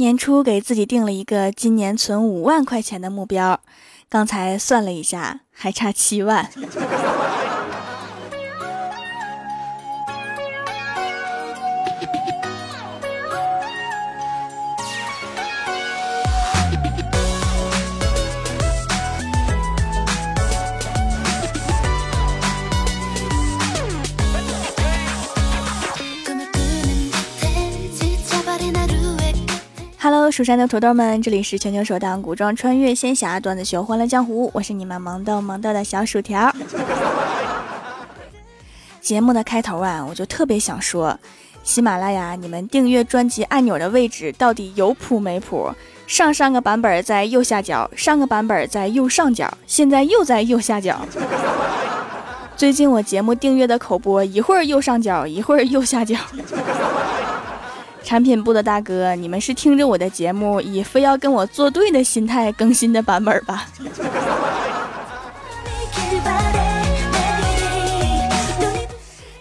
年初给自己定了一个今年存五万块钱的目标，刚才算了一下，还差七万。蜀山的土豆们，这里是全球首档古装穿越仙侠段子秀《欢乐江湖》，我是你们萌逗萌逗的小薯条。节目的开头啊，我就特别想说，喜马拉雅，你们订阅专辑按钮的位置到底有谱没谱？上上个版本在右下角，上个版本在右上角，现在又在右下角。最近我节目订阅的口播，一会儿右上角，一会儿右下角。产品部的大哥，你们是听着我的节目，以非要跟我作对的心态更新的版本吧？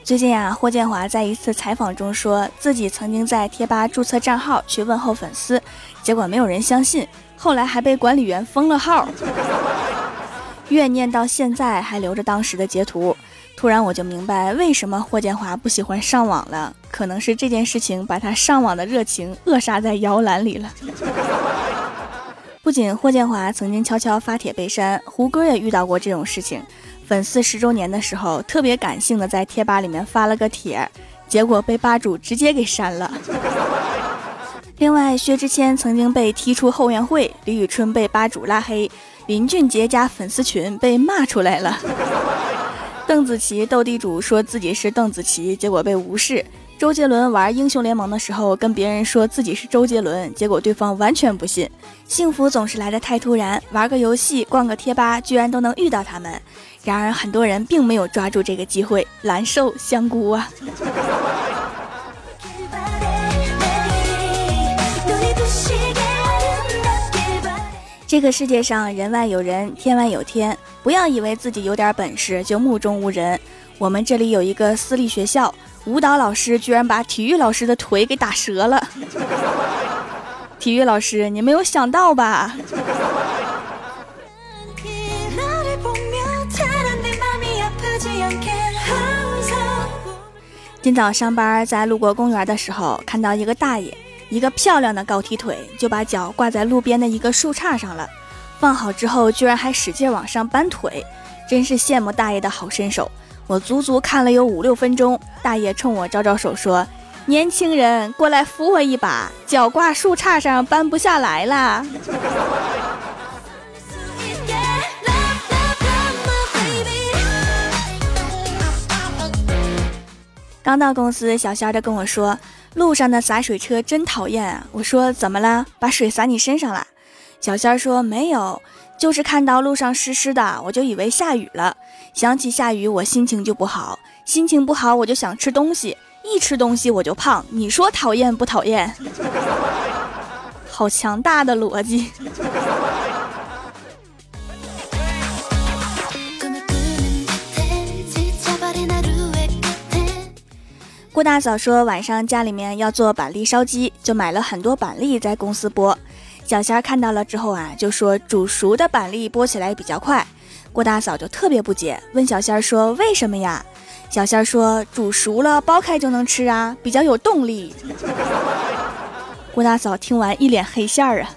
最近啊，霍建华在一次采访中说自己曾经在贴吧注册账号去问候粉丝，结果没有人相信，后来还被管理员封了号，怨念到现在还留着当时的截图。突然我就明白为什么霍建华不喜欢上网了，可能是这件事情把他上网的热情扼杀在摇篮里了。不仅霍建华曾经悄悄发帖被删，胡歌也遇到过这种事情。粉丝十周年的时候，特别感性的在贴吧里面发了个帖，结果被吧主直接给删了。另外，薛之谦曾经被踢出后援会，李宇春被吧主拉黑，林俊杰家粉丝群被骂出来了。邓紫棋斗地主说自己是邓紫棋，结果被无视。周杰伦玩英雄联盟的时候，跟别人说自己是周杰伦，结果对方完全不信。幸福总是来得太突然，玩个游戏、逛个贴吧，居然都能遇到他们。然而很多人并没有抓住这个机会，蓝瘦香菇啊！这个世界上人外有人，天外有天。不要以为自己有点本事就目中无人。我们这里有一个私立学校，舞蹈老师居然把体育老师的腿给打折了。体育老师，你没有想到吧？今早上班在路过公园的时候，看到一个大爷。一个漂亮的高踢腿，就把脚挂在路边的一个树杈上了。放好之后，居然还使劲往上搬腿，真是羡慕大爷的好身手。我足足看了有五六分钟，大爷冲我招招手说：“年轻人，过来扶我一把，脚挂树杈上搬不下来啦。”刚到公司，小仙儿就跟我说。路上的洒水车真讨厌啊！我说怎么了？把水洒你身上了？小仙儿说没有，就是看到路上湿湿的，我就以为下雨了。想起下雨，我心情就不好，心情不好我就想吃东西，一吃东西我就胖。你说讨厌不讨厌？好强大的逻辑。郭大嫂说晚上家里面要做板栗烧鸡，就买了很多板栗在公司剥。小仙儿看到了之后啊，就说煮熟的板栗剥起来比较快。郭大嫂就特别不解，问小仙儿说为什么呀？小仙儿说煮熟了剥开就能吃啊，比较有动力。郭大嫂听完一脸黑线儿啊。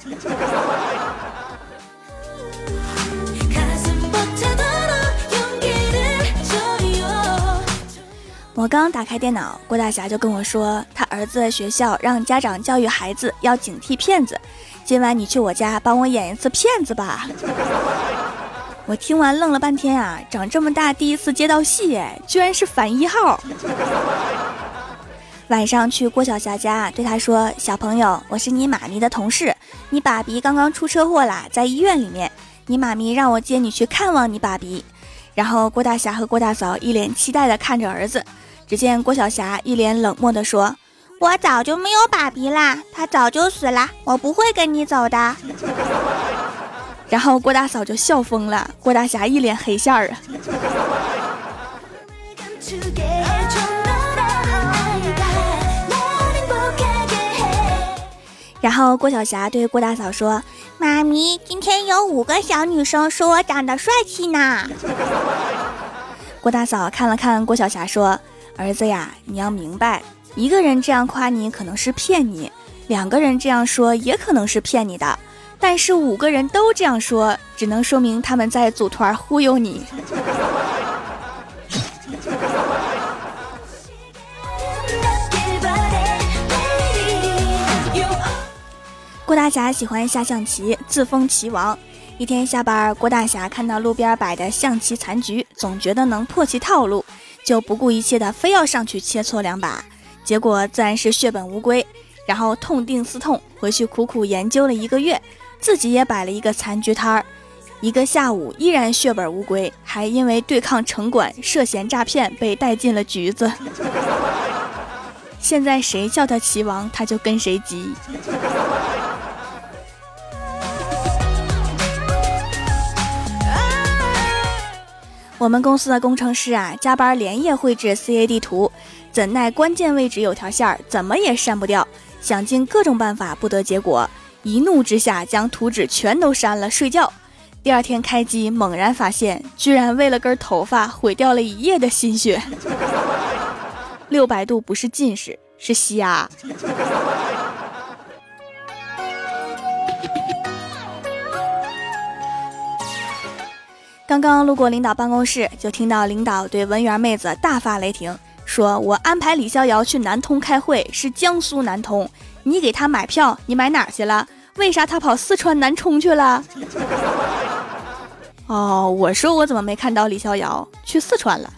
我刚打开电脑，郭大侠就跟我说，他儿子学校让家长教育孩子要警惕骗子。今晚你去我家帮我演一次骗子吧。我听完愣了半天啊，长这么大第一次接到戏，哎，居然是反一号。晚上去郭晓霞家，对他说：“小朋友，我是你妈咪的同事，你爸比刚刚出车祸啦，在医院里面，你妈咪让我接你去看望你爸比。”然后郭大侠和郭大嫂一脸期待的看着儿子。只见郭晓霞一脸冷漠地说：“我早就没有爸比啦，他早就死了，我不会跟你走的。”然后郭大嫂就笑疯了，郭大侠一脸黑线儿啊。然后郭晓霞对郭大嫂说：“妈咪，今天有五个小女生说我长得帅气呢。”郭大嫂看了看郭晓霞说：“儿子呀，你要明白，一个人这样夸你可能是骗你，两个人这样说也可能是骗你的，但是五个人都这样说，只能说明他们在组团忽悠你。”郭大侠喜欢下象棋，自封棋王。一天下班，郭大侠看到路边摆的象棋残局，总觉得能破其套路，就不顾一切的非要上去切磋两把，结果自然是血本无归。然后痛定思痛，回去苦苦研究了一个月，自己也摆了一个残局摊儿，一个下午依然血本无归，还因为对抗城管涉嫌诈骗被带进了局子。现在谁叫他齐王，他就跟谁急。我们公司的工程师啊，加班连夜绘制 CAD 图，怎奈关键位置有条线儿，怎么也删不掉，想尽各种办法不得结果，一怒之下将图纸全都删了，睡觉。第二天开机，猛然发现，居然为了根头发毁掉了一夜的心血。六百度不是近视，是瞎。刚刚路过领导办公室，就听到领导对文员妹子大发雷霆，说：“我安排李逍遥去南通开会，是江苏南通，你给他买票，你买哪去了？为啥他跑四川南充去了？”哦，我说我怎么没看到李逍遥去四川了？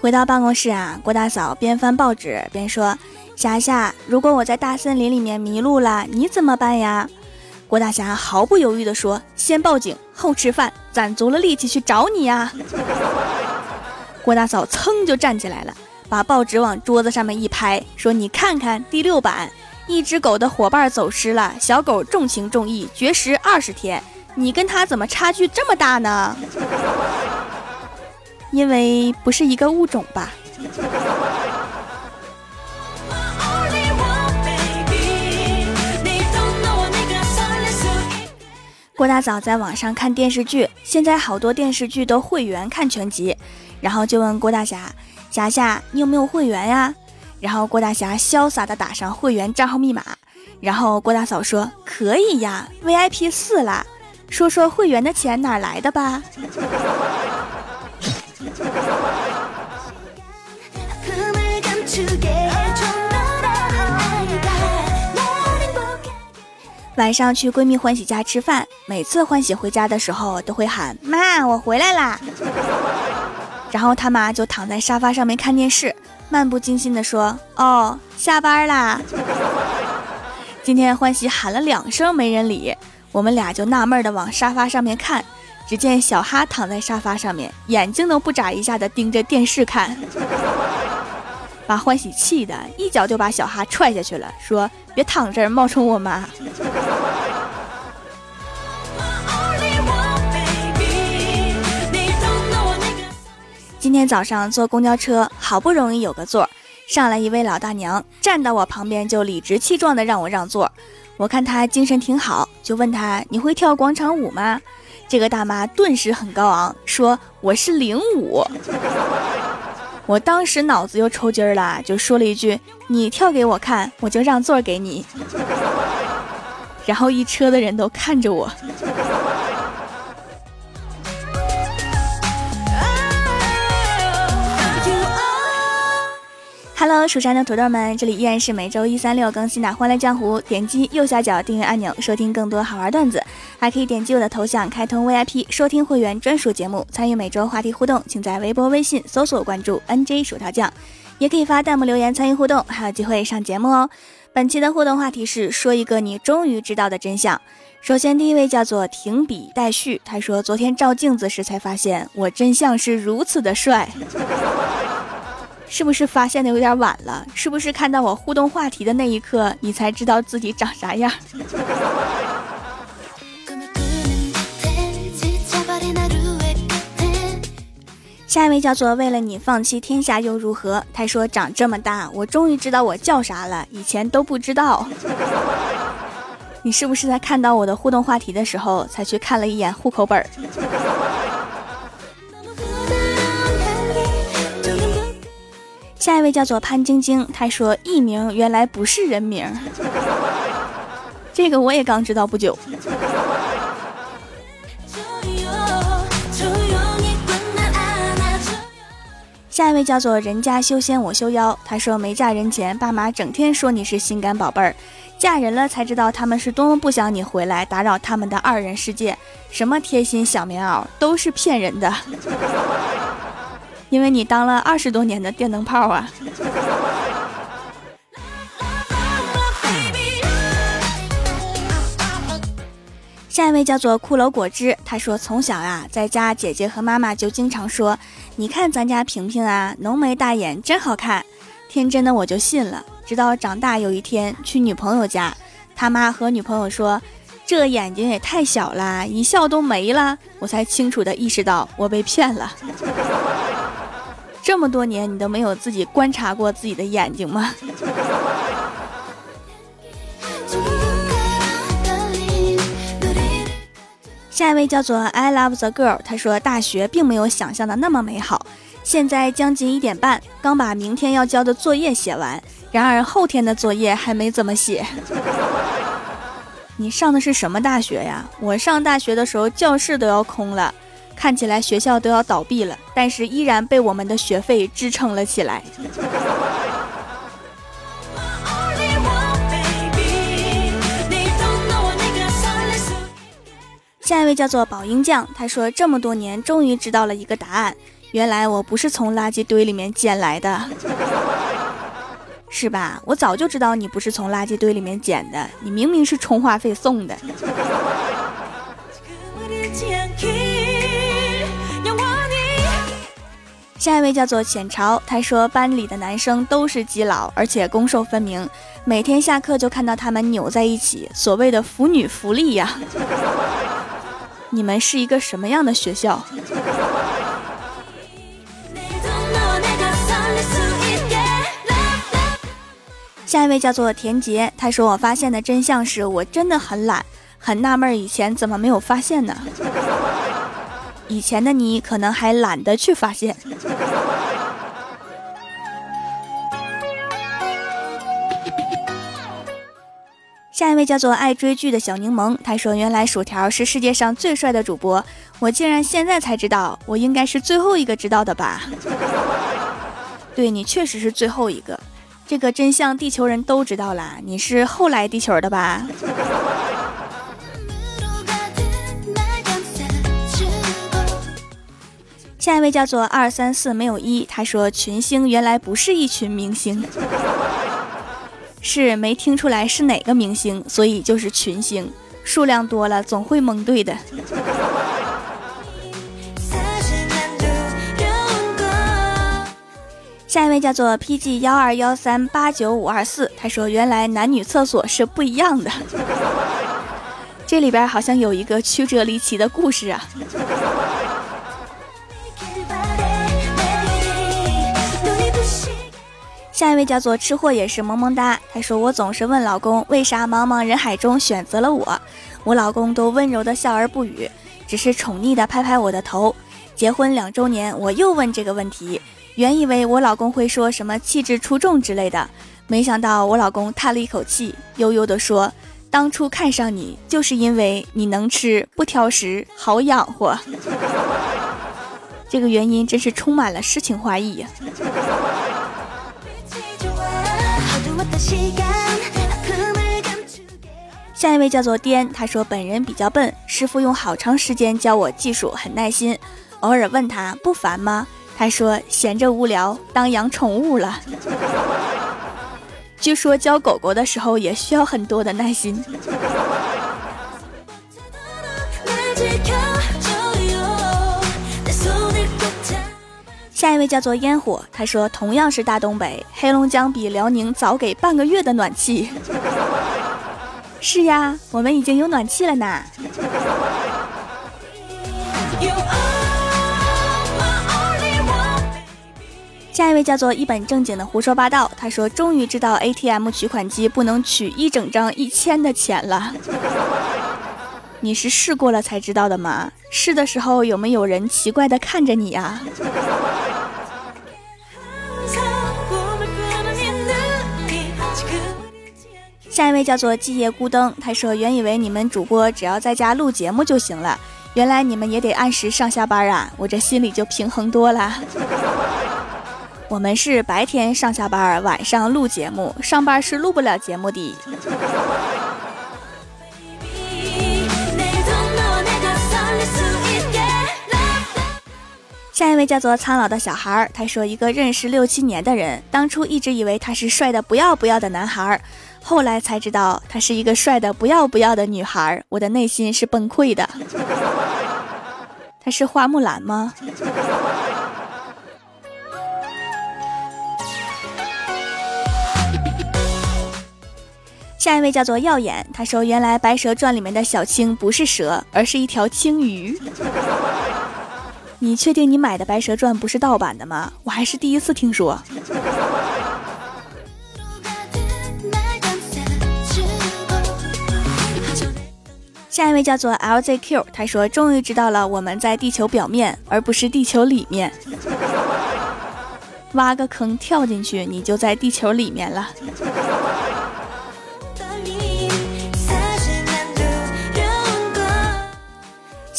回到办公室啊，郭大嫂边翻报纸边说。霞霞，如果我在大森林里面迷路了，你怎么办呀？郭大侠毫不犹豫地说：“先报警，后吃饭，攒足了力气去找你呀！”郭大嫂噌就站起来了，把报纸往桌子上面一拍，说：“你看看第六版，一只狗的伙伴走失了，小狗重情重义，绝食二十天，你跟他怎么差距这么大呢？因为不是一个物种吧？”郭大嫂在网上看电视剧，现在好多电视剧都会员看全集，然后就问郭大侠：“霞霞，你有没有会员呀？”然后郭大侠潇洒的打上会员账号密码，然后郭大嫂说：“可以呀，VIP 四啦，说说会员的钱哪来的吧。”晚上去闺蜜欢喜家吃饭，每次欢喜回家的时候都会喊妈，我回来啦。然后他妈就躺在沙发上面看电视，漫不经心地说：“哦，下班啦。”今天欢喜喊了两声没人理，我们俩就纳闷的往沙发上面看，只见小哈躺在沙发上面，眼睛都不眨一下的盯着电视看，把欢喜气的一脚就把小哈踹下去了，说。别躺这儿冒充我妈。今天早上坐公交车，好不容易有个座，上来一位老大娘，站到我旁边就理直气壮的让我让座。我看她精神挺好，就问她：“你会跳广场舞吗？”这个大妈顿时很高昂，说：“我是领舞。” 我当时脑子又抽筋儿了，就说了一句：“你跳给我看，我就让座给你。”然后一车的人都看着我。Hello，蜀山的土豆们，这里依然是每周一、三、六更新的《欢乐江湖》。点击右下角订阅按钮，收听更多好玩段子，还可以点击我的头像开通 VIP，收听会员专属节目，参与每周话题互动。请在微博、微信搜索关注 NJ 薯条酱，也可以发弹幕留言参与互动，还有机会上节目哦。本期的互动话题是说一个你终于知道的真相。首先，第一位叫做停笔待续，他说：“昨天照镜子时才发现，我真相是如此的帅。”是不是发现的有点晚了？是不是看到我互动话题的那一刻，你才知道自己长啥样？下一位叫做为了你放弃天下又如何？他说长这么大，我终于知道我叫啥了，以前都不知道。你是不是在看到我的互动话题的时候，才去看了一眼户口本下一位叫做潘晶晶，她说艺名原来不是人名，这个我也刚知道不久。下一位叫做人家修仙我修妖，他说没嫁人前，爸妈整天说你是心肝宝贝儿，嫁人了才知道他们是多么不想你回来打扰他们的二人世界，什么贴心小棉袄都是骗人的。因为你当了二十多年的电灯泡啊！下一位叫做骷髅果汁，他说从小啊，在家姐姐和妈妈就经常说，你看咱家平平啊，浓眉大眼真好看。天真的我就信了，直到长大有一天去女朋友家，他妈和女朋友说，这眼睛也太小啦，一笑都没了，我才清楚的意识到我被骗了。这么多年，你都没有自己观察过自己的眼睛吗？下一位叫做 I love the girl，他说大学并没有想象的那么美好。现在将近一点半，刚把明天要交的作业写完，然而后天的作业还没怎么写。你上的是什么大学呀？我上大学的时候，教室都要空了。看起来学校都要倒闭了，但是依然被我们的学费支撑了起来。下一位叫做宝英酱，他说这么多年终于知道了一个答案，原来我不是从垃圾堆里面捡来的，是吧？我早就知道你不是从垃圾堆里面捡的，你明明是充话费送的。下一位叫做浅潮，他说班里的男生都是基佬，而且攻受分明，每天下课就看到他们扭在一起，所谓的腐女福利呀！你们是一个什么样的学校？下一位叫做田杰，他说我发现的真相是我真的很懒，很纳闷以前怎么没有发现呢？以前的你可能还懒得去发现。下一位叫做爱追剧的小柠檬，他说：“原来薯条是世界上最帅的主播，我竟然现在才知道，我应该是最后一个知道的吧？”对你确实是最后一个，这个真相地球人都知道啦，你是后来地球的吧？下一位叫做二三四没有一，他说群星原来不是一群明星，是没听出来是哪个明星，所以就是群星，数量多了总会蒙对的。下一位叫做 PG 幺二幺三八九五二四，他说原来男女厕所是不一样的，这里边好像有一个曲折离奇的故事啊。下一位叫做吃货也是萌萌哒，他说我总是问老公为啥茫茫人海中选择了我，我老公都温柔的笑而不语，只是宠溺的拍拍我的头。结婚两周年，我又问这个问题，原以为我老公会说什么气质出众之类的，没想到我老公叹了一口气，悠悠地说：“当初看上你，就是因为你能吃，不挑食，好养活。”这个原因真是充满了诗情画意呀。下一位叫做颠，他说本人比较笨，师傅用好长时间教我技术，很耐心。偶尔问他不烦吗？他说闲着无聊，当养宠物了。据说教狗狗的时候也需要很多的耐心。下一位叫做烟火，他说同样是大东北，黑龙江比辽宁早给半个月的暖气。是呀，我们已经有暖气了呢。下一位叫做一本正经的胡说八道，他说终于知道 ATM 取款机不能取一整张一千的钱了。你是试过了才知道的吗？试的时候有没有人奇怪的看着你呀？下一位叫做季夜孤灯，他说原以为你们主播只要在家录节目就行了，原来你们也得按时上下班啊！我这心里就平衡多了。我们是白天上下班，晚上录节目，上班是录不了节目的。下一位叫做苍老的小孩，他说：“一个认识六七年的人，当初一直以为他是帅的不要不要的男孩，后来才知道他是一个帅的不要不要的女孩，我的内心是崩溃的。他是花木兰吗？”下一位叫做耀眼，他说：“原来《白蛇传》里面的小青不是蛇，而是一条青鱼。”你确定你买的《白蛇传》不是盗版的吗？我还是第一次听说。下一位叫做 LZQ，他说：“终于知道了，我们在地球表面，而不是地球里面。挖个坑跳进去，你就在地球里面了。”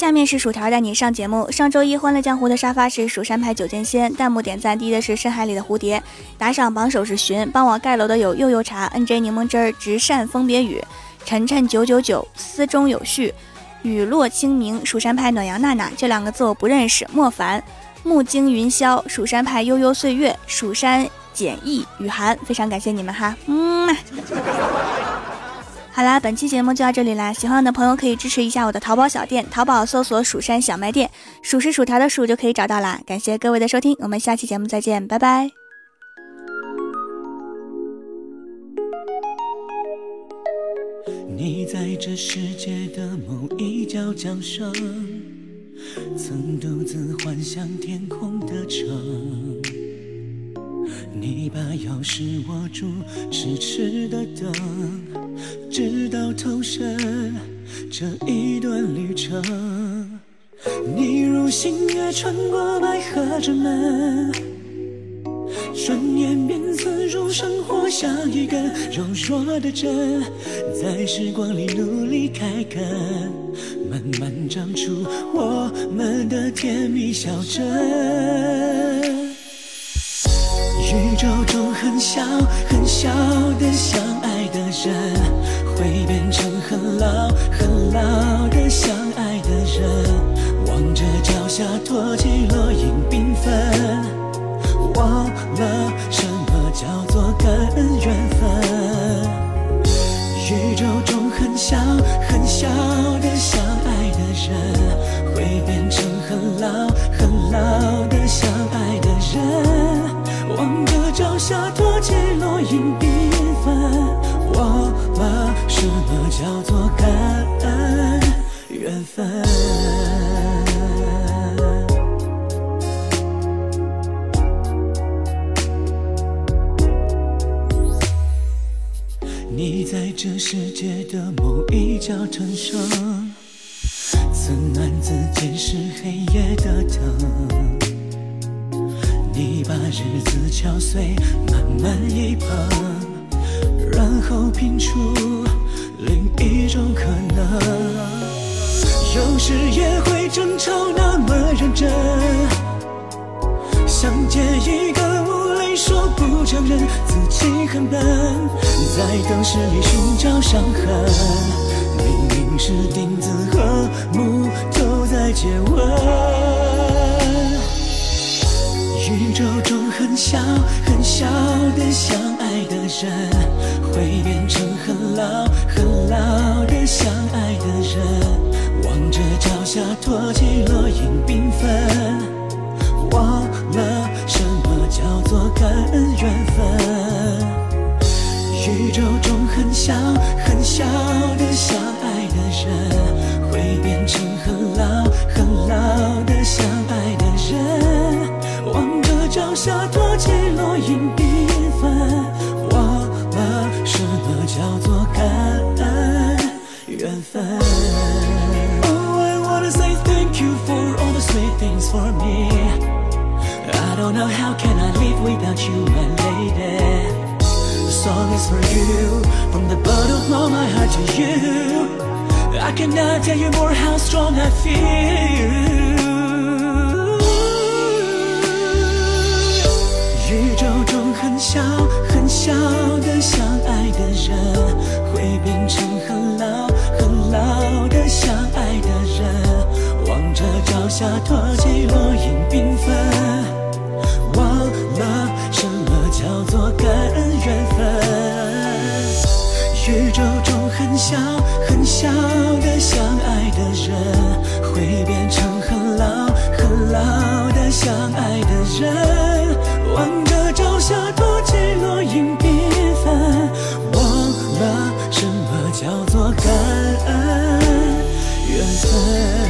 下面是薯条带你上节目。上周一《欢乐江湖》的沙发是蜀山派九剑仙，弹幕点赞低的是深海里的蝴蝶，打赏榜首是寻，帮我盖楼的有柚柚茶、NJ 柠檬汁儿、直扇风别雨、晨晨九九九、思中有序、雨落清明、蜀山派暖阳娜娜这两个字我不认识。莫凡、木惊云霄、蜀山派悠悠岁月、蜀山简易、雨涵，非常感谢你们哈，嗯。好啦，本期节目就到这里啦！喜欢我的朋友可以支持一下我的淘宝小店，淘宝搜索“蜀山小卖店”，数是薯条的数就可以找到啦。感谢各位的收听，我们下期节目再见，拜拜。你在这世界的某一角江上，曾独自幻想天空的城。你把钥匙握住痴痴的等，直到投身这一段旅程。你如星月穿过百合之门，转眼便刺入生活像一根柔弱的针，在时光里努力开根，慢慢长出我们的甜蜜小镇。宇宙中很小很小的相爱的人，会变成很老很老的相爱的人。望着脚下托起落英缤纷，忘了什么叫做感恩缘分。宇宙中很小很小的相爱的人，会变成很老很老的相爱的人。望着朝霞托起落英缤纷，忘了什么叫做感恩缘分。你在这世界的某一角城上，曾暗自监视黑夜的灯。把日子敲碎，慢慢一碰，然后拼出另一种可能。有时也会争吵那么认真，想借一个无泪说不承认自己很笨，在当时里寻找伤痕，明明是钉子和木头在接吻。宇宙中很小很小的相爱的人，会变成很老很老的相爱的人。望着脚下托起落英缤纷，忘了什么叫做感恩缘分。宇宙中很小很小的相爱的人，会变成很老很老的相爱的人。望着脚下多起落英缤纷，忘了什么叫做感恩缘分。Oh, I wanna say thank you for all the sweet things for me. I don't know how can I live without you, my lady. The song is for you, from the bottom of my heart to you. I cannot tell you more how strong I feel. 很小很小的相爱的人，会变成很老很老的相爱的人。望着脚下托起落英缤纷，忘了什么叫做感恩缘分。宇宙中很小很小的相爱的人，会变成很老很老的相爱的人。望分。